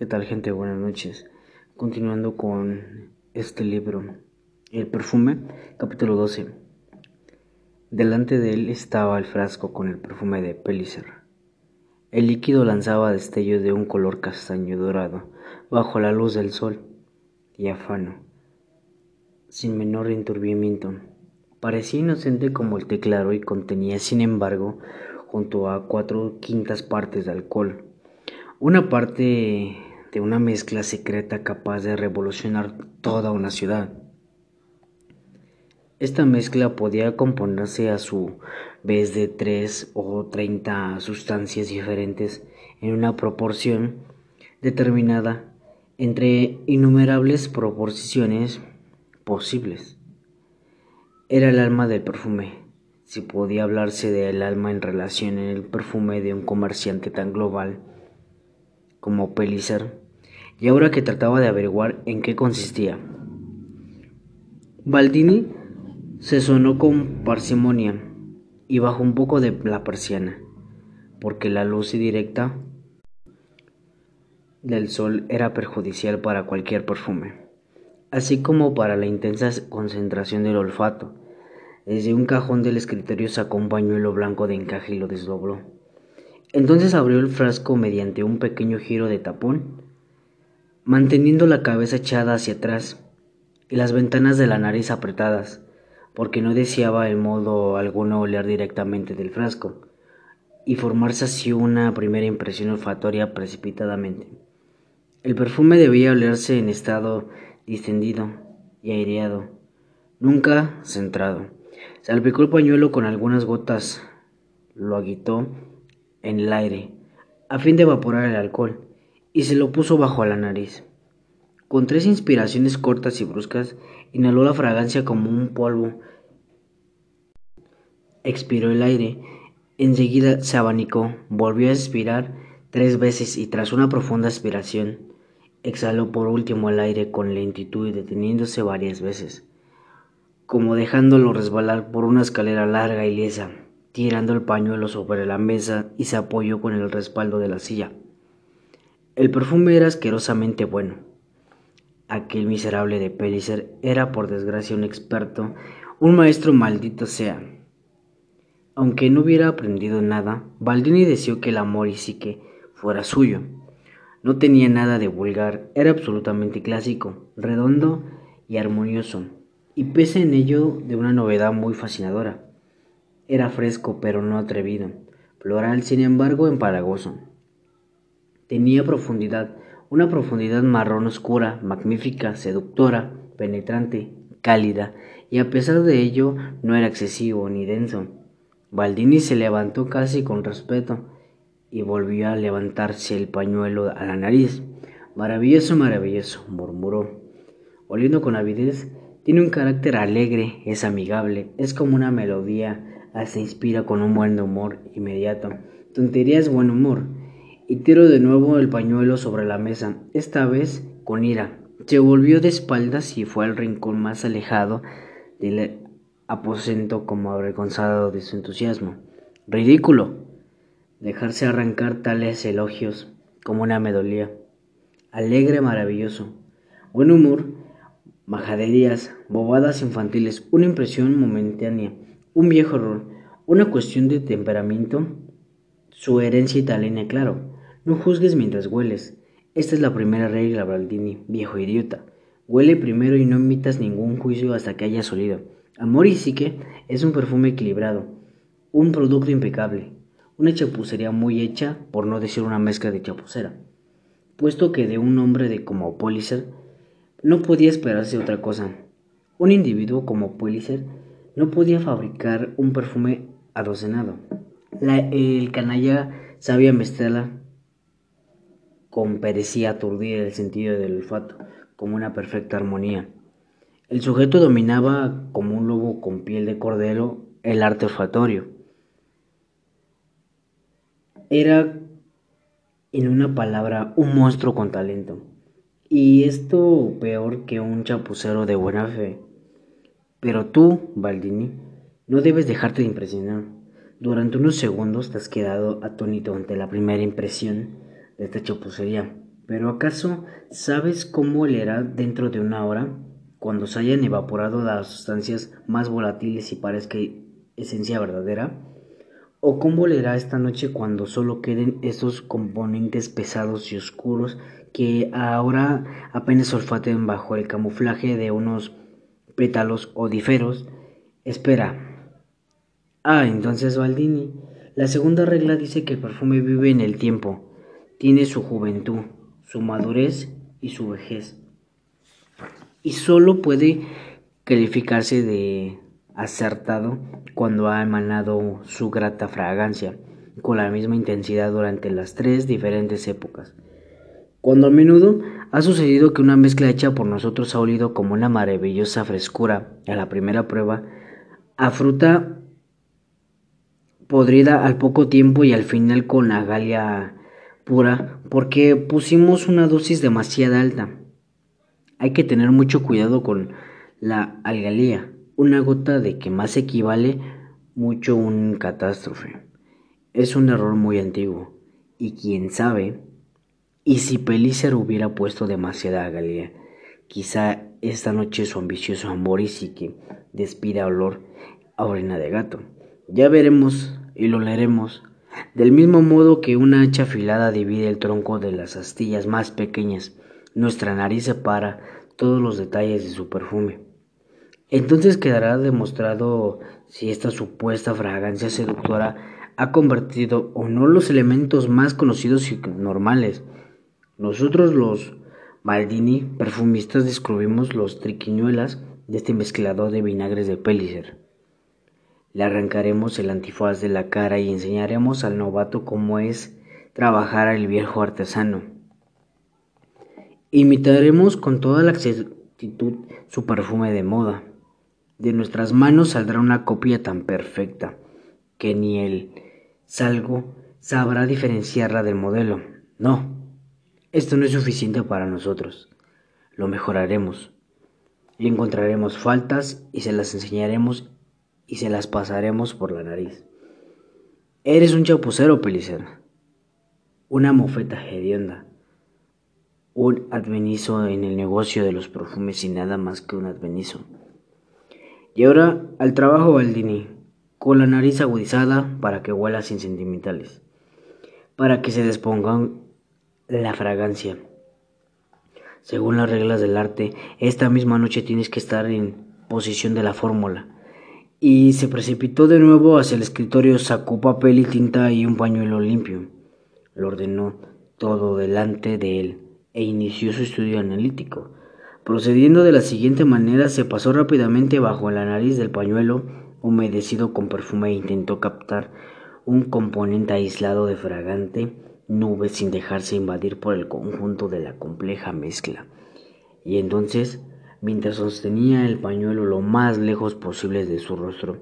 ¿Qué tal gente? Buenas noches. Continuando con este libro, El perfume, capítulo 12. Delante de él estaba el frasco con el perfume de Pellicer. El líquido lanzaba destellos de un color castaño dorado bajo la luz del sol, diáfano, sin menor enturbimiento. Parecía inocente como el teclado y contenía, sin embargo, junto a cuatro quintas partes de alcohol. Una parte de una mezcla secreta capaz de revolucionar toda una ciudad. Esta mezcla podía componerse a su vez de tres o treinta sustancias diferentes en una proporción determinada entre innumerables proporciones posibles. Era el alma del perfume, si podía hablarse del alma en relación en el perfume de un comerciante tan global como Pellicer y ahora que trataba de averiguar en qué consistía. Baldini se sonó con parsimonia y bajó un poco de la persiana, porque la luz directa del sol era perjudicial para cualquier perfume, así como para la intensa concentración del olfato. Desde un cajón del escritorio sacó un pañuelo blanco de encaje y lo desdobló. Entonces abrió el frasco mediante un pequeño giro de tapón manteniendo la cabeza echada hacia atrás y las ventanas de la nariz apretadas, porque no deseaba en modo alguno oler directamente del frasco y formarse así una primera impresión olfatoria precipitadamente. El perfume debía olerse en estado distendido y aireado, nunca centrado. Salpicó el pañuelo con algunas gotas, lo agitó en el aire, a fin de evaporar el alcohol y se lo puso bajo la nariz. Con tres inspiraciones cortas y bruscas, inhaló la fragancia como un polvo. Expiró el aire. Enseguida se abanicó, volvió a expirar tres veces y tras una profunda aspiración, exhaló por último el aire con lentitud y deteniéndose varias veces, como dejándolo resbalar por una escalera larga y liesa, tirando el pañuelo sobre la mesa y se apoyó con el respaldo de la silla. El perfume era asquerosamente bueno. Aquel miserable de Pellicer era por desgracia un experto, un maestro maldito sea. Aunque no hubiera aprendido nada, Baldini deseó que el amor y psique fuera suyo. No tenía nada de vulgar, era absolutamente clásico, redondo y armonioso, y pese en ello de una novedad muy fascinadora. Era fresco pero no atrevido, floral sin embargo empalagoso. Tenía profundidad, una profundidad marrón oscura, magnífica, seductora, penetrante, cálida, y a pesar de ello no era excesivo ni denso. Baldini se levantó casi con respeto y volvió a levantarse el pañuelo a la nariz. Maravilloso, maravilloso, murmuró. Oliendo con avidez, tiene un carácter alegre, es amigable, es como una melodía, hasta inspira con un buen humor inmediato. Tontería es buen humor y tiró de nuevo el pañuelo sobre la mesa, esta vez con ira. Se volvió de espaldas y fue al rincón más alejado del aposento como avergonzado de su entusiasmo. Ridículo. Dejarse arrancar tales elogios como una medolía. Alegre, maravilloso. Buen humor, majaderías, bobadas infantiles, una impresión momentánea, un viejo error, una cuestión de temperamento, su herencia italiana, claro. No juzgues mientras hueles. Esta es la primera regla, Baldini, viejo idiota. Huele primero y no emitas ningún juicio hasta que hayas olido. Amor y psique es un perfume equilibrado, un producto impecable, una chapucería muy hecha, por no decir una mezcla de chapucera. Puesto que de un hombre de como Pulitzer no podía esperarse otra cosa. Un individuo como Pulitzer no podía fabricar un perfume adocenado. el canalla sabía mezclarla parecía aturdir el sentido del olfato, como una perfecta armonía. El sujeto dominaba como un lobo con piel de cordero el arte olfatorio. Era, en una palabra, un monstruo con talento. Y esto peor que un chapucero de buena fe. Pero tú, Baldini, no debes dejarte de impresionar. Durante unos segundos te has quedado atónito ante la primera impresión de esta chapucería, Pero ¿acaso sabes cómo olerá dentro de una hora, cuando se hayan evaporado las sustancias más volátiles y parezca esencia verdadera? ¿O cómo olerá esta noche cuando solo queden esos componentes pesados y oscuros que ahora apenas olfaten bajo el camuflaje de unos pétalos odíferos? Espera. Ah, entonces Baldini. La segunda regla dice que el perfume vive en el tiempo, tiene su juventud, su madurez y su vejez. Y solo puede calificarse de acertado cuando ha emanado su grata fragancia con la misma intensidad durante las tres diferentes épocas. Cuando a menudo ha sucedido que una mezcla hecha por nosotros ha olido como una maravillosa frescura a la primera prueba, a fruta podrida al poco tiempo y al final con agalia pura, porque pusimos una dosis demasiado alta. Hay que tener mucho cuidado con la algalía, una gota de que más equivale mucho un catástrofe. Es un error muy antiguo, y quién sabe y si Pelícer hubiera puesto demasiada galea, quizá esta noche su ambicioso amor y que despida olor a orina de gato. Ya veremos y lo leeremos. Del mismo modo que una hacha afilada divide el tronco de las astillas más pequeñas, nuestra nariz separa todos los detalles de su perfume. Entonces quedará demostrado si esta supuesta fragancia seductora ha convertido o no los elementos más conocidos y normales nosotros los Maldini, perfumistas, descubrimos los triquiñuelas de este mezclador de vinagres de Pellicer. Le arrancaremos el antifaz de la cara y enseñaremos al novato cómo es trabajar al viejo artesano. Imitaremos con toda la exactitud su perfume de moda. De nuestras manos saldrá una copia tan perfecta que ni el salgo sabrá diferenciarla del modelo. No, esto no es suficiente para nosotros. Lo mejoraremos. Y encontraremos faltas y se las enseñaremos y se las pasaremos por la nariz. Eres un chapucero, Pelicer. Una mofeta hedionda. Un advenizo en el negocio de los perfumes y nada más que un advenizo. Y ahora al trabajo, Baldini, con la nariz agudizada para que huela sin sentimentales, para que se despongan la fragancia. Según las reglas del arte, esta misma noche tienes que estar en posición de la fórmula. Y se precipitó de nuevo hacia el escritorio, sacó papel y tinta y un pañuelo limpio. Lo ordenó todo delante de él e inició su estudio analítico. Procediendo de la siguiente manera, se pasó rápidamente bajo la nariz del pañuelo humedecido con perfume e intentó captar un componente aislado de fragante nubes sin dejarse invadir por el conjunto de la compleja mezcla. Y entonces, mientras sostenía el pañuelo lo más lejos posible de su rostro,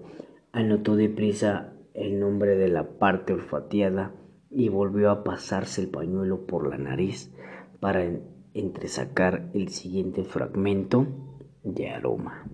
anotó deprisa el nombre de la parte olfateada y volvió a pasarse el pañuelo por la nariz para entresacar el siguiente fragmento de aroma.